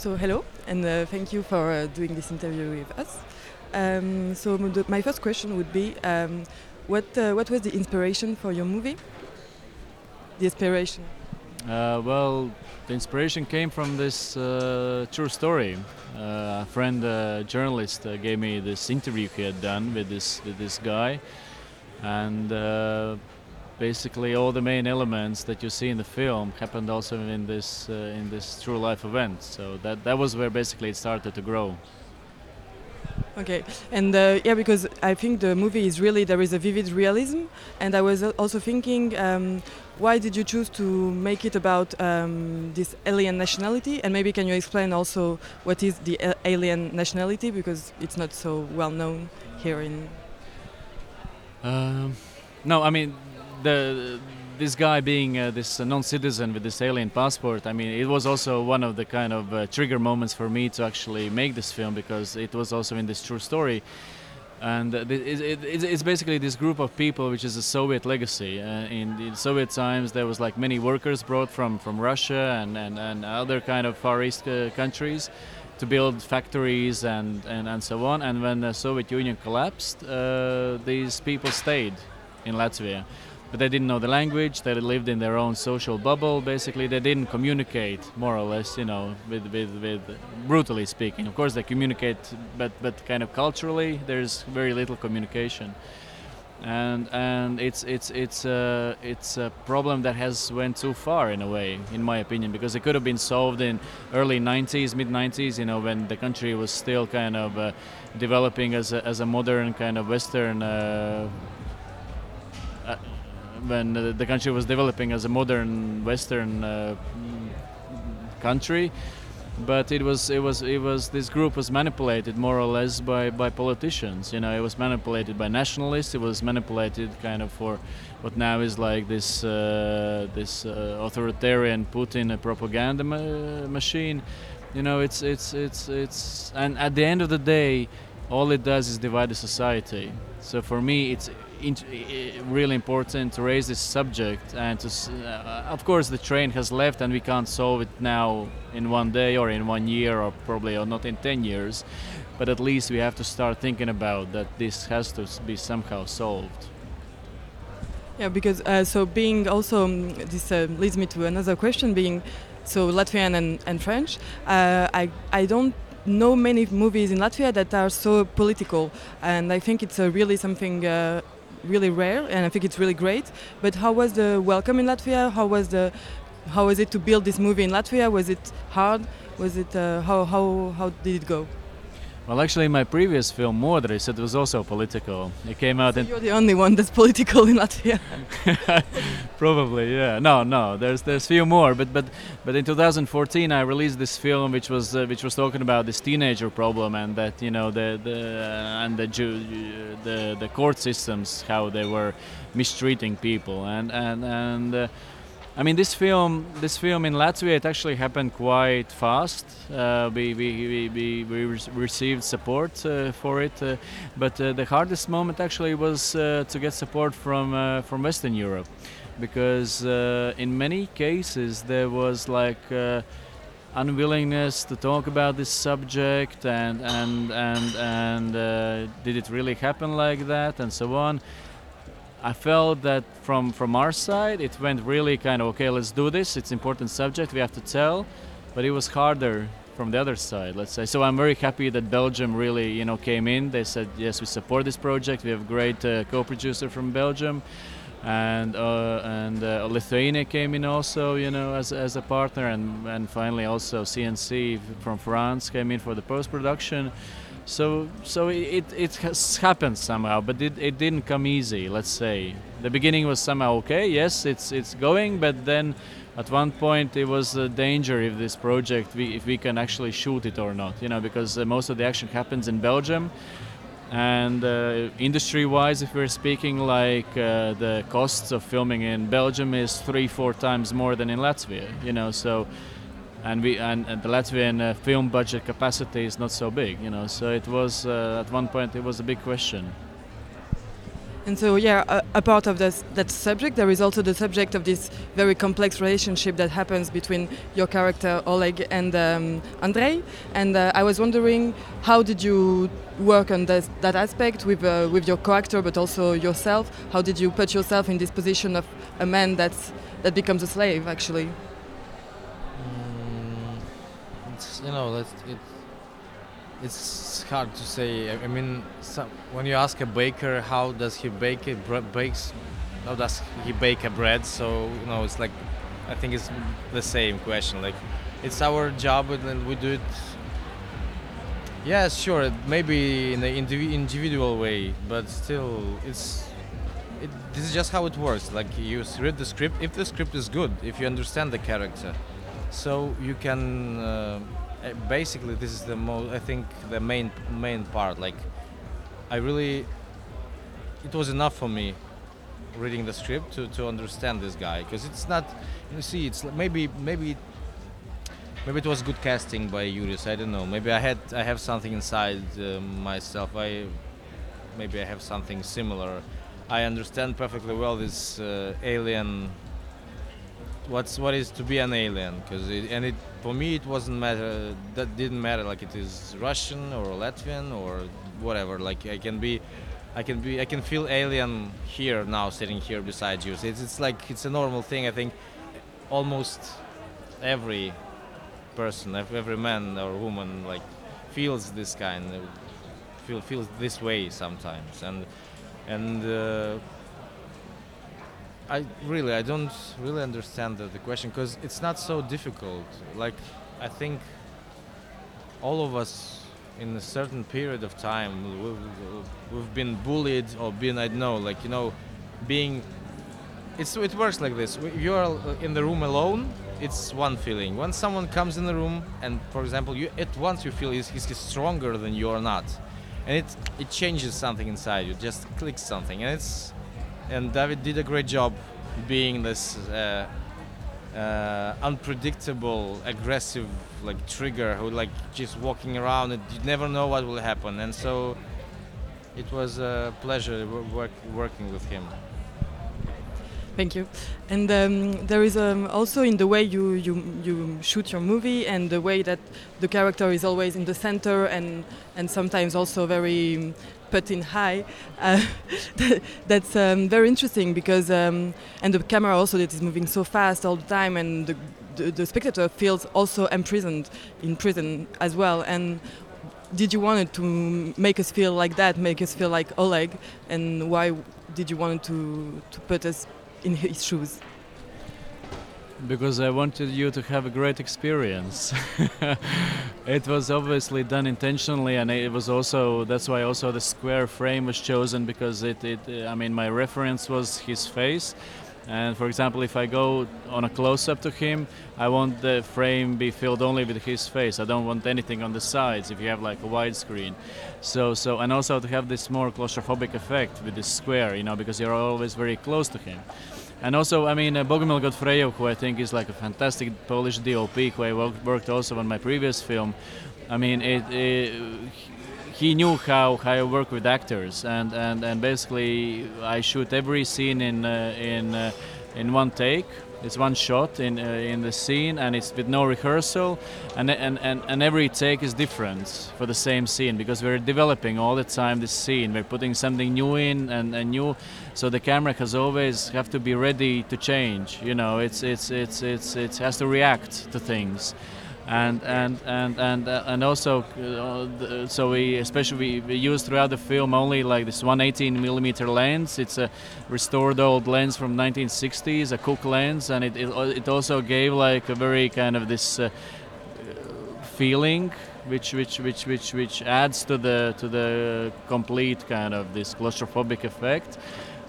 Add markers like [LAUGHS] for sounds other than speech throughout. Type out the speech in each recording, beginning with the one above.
So hello, and uh, thank you for uh, doing this interview with us. Um, so my first question would be, um, what uh, what was the inspiration for your movie? The inspiration. Uh, well, the inspiration came from this uh, true story. Uh, a friend, uh, journalist, gave me this interview he had done with this with this guy, and basically all the main elements that you see in the film happened also in this uh, in this true life event. So that that was where basically it started to grow. Okay, and uh, yeah, because I think the movie is really there is a vivid realism, and I was also thinking, um, why did you choose to make it about um, this alien nationality? And maybe can you explain also what is the alien nationality because it's not so well known here in. Um, no, I mean, the this guy being uh, this uh, non-citizen with this alien passport. I mean, it was also one of the kind of uh, trigger moments for me to actually make this film because it was also in this true story. And uh, it, it, it's- basically this group of people, which is a Soviet legacy. Uh, in Soviet times, there was like many workers brought from, from Russia and, and, and other kind of Far East uh, countries to build factories and, and, and so on. And when the Soviet Union collapsed, these people stayed in Latvia. But they didn't know the language, they lived in their own social bubble. Basically, they didn't communicate, more or less, you know, with, with, with brutally speaking. Of course, they communicate, but, but kind of culturally, there's very little communication. And, and it's, it's, it's, a, it's a problem that has went too far in a way, in my opinion, because it could have been solved in early 90s, mid 90s, you know, when the country was still kind of uh, developing as a, as a modern kind of Western uh, uh, when uh, the country was developing as a modern Western uh, country, but it was it was it was this group was manipulated more or less by by politicians. You know, it was manipulated by nationalists. It was manipulated kind of for what now is like this uh, this uh, authoritarian Putin propaganda ma- machine. You know, it's it's it's it's and at the end of the day, all it does is divide the society. So for me, it's really important to raise this subject and to. Uh, of course, the train has left, and we can't solve it now in one day or in one year or probably or not in ten years. But at least we have to start thinking about that. This has to be somehow solved. Yeah, because uh, so being also um, this uh, leads me to another question. Being so Latvian and, and French, uh, I I don't know many movies in Latvia that are so political, and I think it's uh, really something uh, really rare, and I think it's really great. But how was the welcome in Latvia? How was the how was it to build this movie in Latvia? Was it hard? Was it uh, how how how did it go? Well, actually, my previous film, Modris, it was also political. It came out in You're the only one that's political in Latvia. [LAUGHS] Probably, yeah. No, no. There's there's few more, but but but in 2014 I released this film which was uh, which was talking about this teenager problem and that you know the the uh, and the Ju- the the court systems how they were mistreating people and and and. Uh, I mean, this film, this film in Latvia, it actually happened quite fast. Uh, we, we, we, we, received support uh, for it, uh, but uh, the hardest moment actually was uh, to get support from uh, from Western Europe, because in many cases there was like unwillingness to talk about this subject and and and and did it really happen like that and so on. I felt that from from our side it went really kind of okay. Let's do this. It's important subject. We have to tell, but it was harder from the other side. Let's say. So I'm very happy that Belgium really you know came in. They said yes, we support this project. We have great uh, co-producer from Belgium. And uh, and uh, Lithuania came in also, you know, as, as a partner, and, and finally also CNC from France came in for the post production. So so it, it has happened somehow, but it, it didn't come easy. Let's say the beginning was somehow okay. Yes, it's it's going, but then at one point it was a danger if this project we, if we can actually shoot it or not. You know, because uh, most of the action happens in Belgium, and uh, industry-wise, if we're speaking, like uh, the costs of filming in Belgium is three four times more than in Latvia. You know, so and we and, and the Latvian uh, film budget capacity is not so big, you know. So it was uh, at one point it was a big question. And so, yeah, a, a part of this, that subject, there is also the subject of this very complex relationship that happens between your character Oleg and um, Andrei. And uh, I was wondering, how did you work on this, that aspect with uh, with your co-actor, but also yourself? How did you put yourself in this position of a man that's that becomes a slave, actually? It's, you know, it's, it, it's hard to say. I, I mean, some, when you ask a baker how does he bake it, bre- bakes, how does he bake a bread? So you know, it's like, I think it's the same question. Like, it's our job, and we do it. Yeah, sure, maybe in an indivi- individual way, but still, it's. It, this is just how it works. Like you read the script. If the script is good, if you understand the character, so you can uh, uh, basically this is the most i think the main main part like i really it was enough for me reading the script to, to understand this guy because it's not you see it's maybe maybe maybe it was good casting by Juris I don't know. Maybe I had I have something inside uh, myself. I maybe I have something similar. I understand perfectly well this uh, alien what's what is to be an alien? Because and it for me it wasn't matter that didn't matter like it is russian or latvian or whatever. Like i can be i can be i can feel alien here now sitting here beside you. So it's, it's like it's a normal thing i think almost every person every man or woman like feels this kind feel feels this way sometimes. And and uh, I really I don't really understand the, the question because it's not so difficult. Like I think all of us in a certain period of time we've, we've been bullied or been I don't know like you know being it's it works like this. You are in the room alone, it's one feeling. When someone comes in the room and for example you at once you feel he's, he's stronger than you or not, and it it changes something inside you. Just clicks something, and it's and David did a great job being this uh, uh, unpredictable, aggressive like trigger who like just walking around and you never know what will happen. And so it was a pleasure work, working with him. Thank you. And um, there is um, also in the way you, you you shoot your movie and the way that the character is always in the center and and sometimes also very um, put in high. Uh, [LAUGHS] that's um, very interesting because um, and the camera also that is moving so fast all the time and the, the, the spectator feels also imprisoned in prison as well and did you want to make us feel like that make us feel like Oleg and why did you want to to put us in his shoes Because I wanted you to have a great experience. [LAUGHS] it was obviously done intentionally, and it was also that's why also the square frame was chosen because it, it I mean my reference was his face, and for example if I go on a close up to him, I want the frame be filled only with his face. I don't want anything on the sides if you have like a wide screen. So so and also to have this more claustrophobic effect with the square, you know, because you're always very close to him. And also, I mean, uh, Bogumił Godfrejów, who I think is like a fantastic Polish DOP, who I worked, worked also on my previous film. I mean, it, it, he knew how, how I work with actors, and, and, and basically I shoot every scene in uh, in uh, in one take. It's one shot in uh, in the scene, and it's with no rehearsal, and, and and and every take is different for the same scene because we're developing all the time this scene. We're putting something new in and, and new, so the camera has always have to be ready to change. You know, it's it's it's it's it has to react to things and and and and uh, and also uh, so we especially we, we use throughout the film only like this 118 millimeter lens. It's a restored old lens from 1960s a Cooke lens and it it, it also gave like a very kind of this uh, feeling which which which which which adds to the to the complete kind of this claustrophobic effect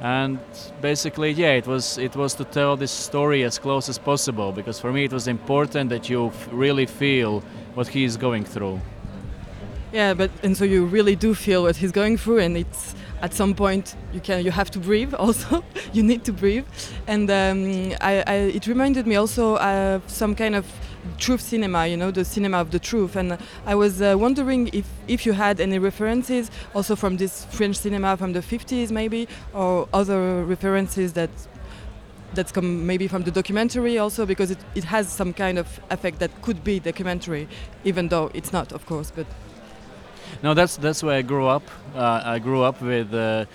and basically yeah it was it was to tell this story as close as possible because for me it was important that you really feel what he is going through Yeah, but and so you really do feel what he's going through, and it's at some point you can you have to breathe. [LAUGHS] Also, you need to breathe, and um, I, I, it reminded me also of some kind of truth cinema, you know, the cinema of the truth. And I was uh, wondering if if you had any references also from this French cinema from the 50s, maybe, or other references that that's come maybe from the documentary also because it, it has some kind of effect that could be documentary even though it's not of course but No, that's that's where I grew up. Uh, I grew up with uh,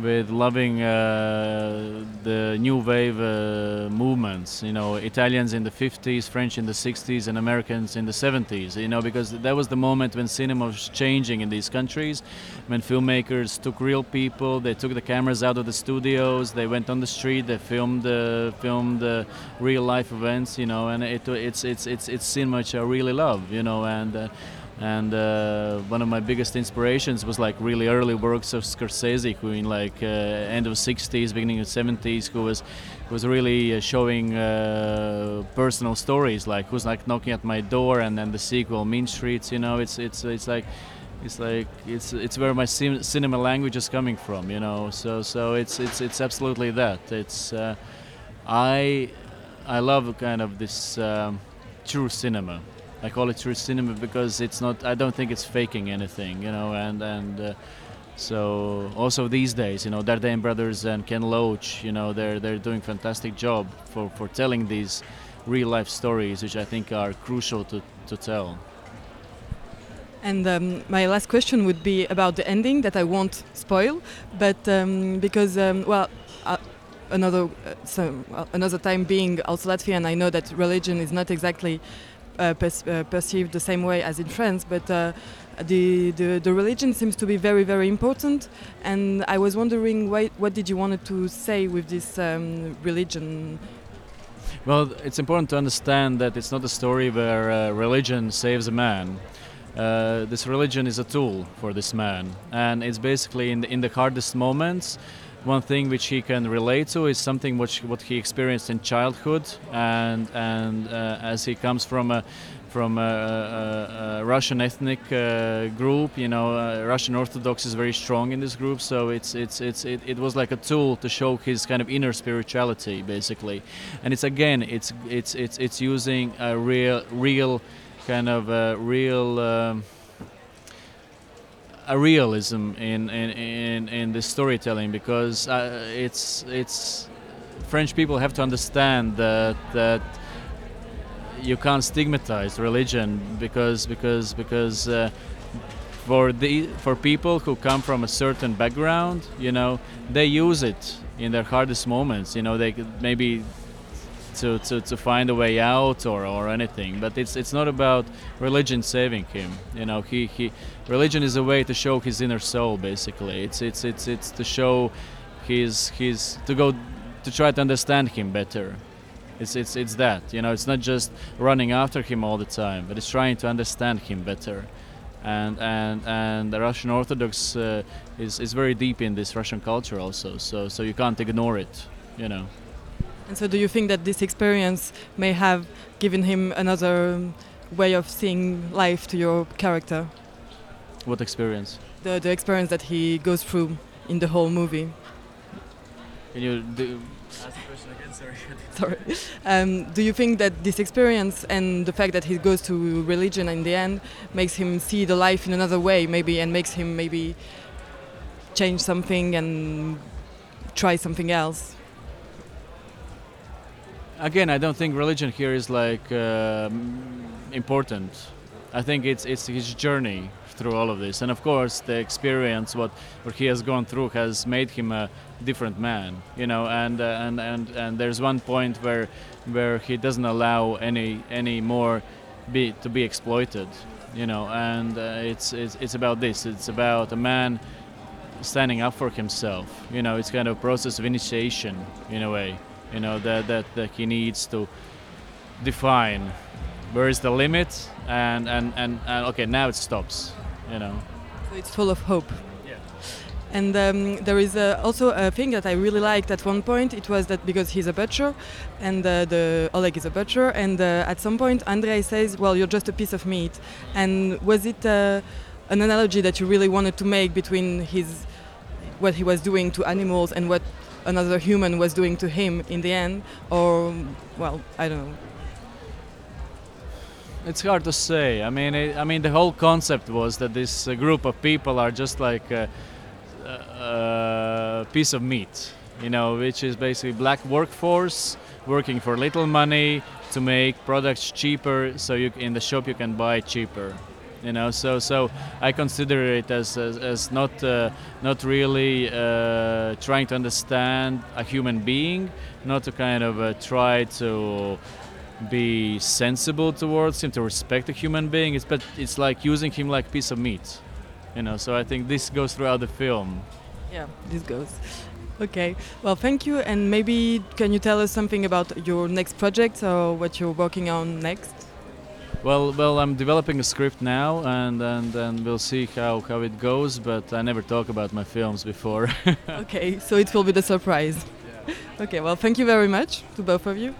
with loving uh, the new wave uh, movements. You know, Italians in the 50s, French in the 60s, and Americans in the 70s. You know, because that was the moment when cinema was changing in these countries, when filmmakers took real people, they took the cameras out of the studios, they went on the street, they filmed uh, filmed uh, real life events. You know, and it, it's it's it's it's cinema which I really love. You know, and. And uh, one of my biggest inspirations was like really early works of Scorsese, who in like uh, end of 60s, beginning of 70s, who was was really uh, showing uh, personal stories, like who's like knocking at my door, and then the sequel, Mean Streets. You know, it's it's it's like it's like it's it's where my cin- cinema language is coming from. You know, so so it's it's it's absolutely that. It's uh, I I love kind of this um, true cinema. I call it true cinema because it's not. I don't think it's faking anything, you know. And and uh, so also these days, you know, Dardenne brothers and Ken Loach, you know, they're they're doing fantastic job for for telling these real life stories, which I think are crucial to to tell. And um, my last question would be about the ending that I won't spoil, but um, because um, well. Uh, another uh, so, another time being also Latvian, I know that religion is not exactly uh, uh, perceived the same way as in France, but uh, the, the, the religion seems to be very very important. And I was wondering, why, what did you want to say with this um, religion? Well, it's important to understand that it's not a story where uh, religion saves a man. Uh, this religion is a tool for this man, and it's basically in the, in the hardest moments one thing which he can relate to is something which what he experienced in childhood, and and uh, as he comes from a from a, a, a Russian ethnic uh, group, you know, uh, Russian Orthodox is very strong in this group, so it's it's it's it, it was like a tool to show his kind of inner spirituality, basically, and it's again it's it's it's it's using a real real kind of a real. Um, a realism in in, in, in the storytelling because uh, it's it's French people have to understand that that you can't stigmatize religion because because because uh, for the for people who come from a certain background you know they use it in their hardest moments. You know they maybe to, to, to find a way out or, or anything. But it's it's not about religion saving him. You know, he, he religion is a way to show his inner soul. Basically, it's it's it's it's to show his his to go to try to understand him better. It's it's it's that. You know, it's not just running after him all the time, but it's trying to understand him better. And and and the Russian Orthodox uh, is is very deep in this Russian culture also. So so you can't ignore it. You know. And so, do you think that this experience may have given him another way of seeing life to your character? What experience? The, the experience that he goes through in the whole movie. Can you do, ask the question again? Sorry. [LAUGHS] Sorry. Um, do you think that this experience and the fact that he goes to religion in the end makes him see the life in another way, maybe, and makes him maybe change something and try something else? Again, I don't think religion here is like uh, important. I think it's it's his journey through all of this, and of course, the experience what what he has gone through has made him a different man, you know. And uh, and and and there's one point where where he doesn't allow any any more be to be exploited, you know. And uh, it's, it's it's about this. It's about a man standing up for himself. You know, it's kind of a process of initiation in a way you know that, that that he needs to define where is the limit and and and, and okay now it stops you know so it's full of hope yeah and um, there is uh, also a thing that I really liked at one point. It was that because he's a butcher, and uh, the Oleg is a butcher, and uh, at some point Andrei says, "Well, you're just a piece of meat." And was it uh, an analogy that you really wanted to make between his what he was doing to animals and what another human was doing to him in the end, or well, I don't know. It's hard to say. I mean, it, I mean, the whole concept was that this uh, group of people are just like a, a, piece of meat, you know, which is basically black workforce working for little money to make products cheaper, so you in the shop you can buy cheaper. You know, so so I consider it as as, as not uh, not really uh, trying to understand a human being, not to kind of uh, try to be sensible towards him, to respect a human being. It's but it's like using him like piece of meat, you know. So I think this goes throughout the film. Yeah, this goes. Okay, well, thank you. And maybe can you tell us something about your next project or what you're working on next? Well, well, I'm developing a script now, and and, and we'll see how, how it goes. But I never talk about my films before. [LAUGHS] okay, so it will be the surprise. Okay, well, thank you very much to both of you.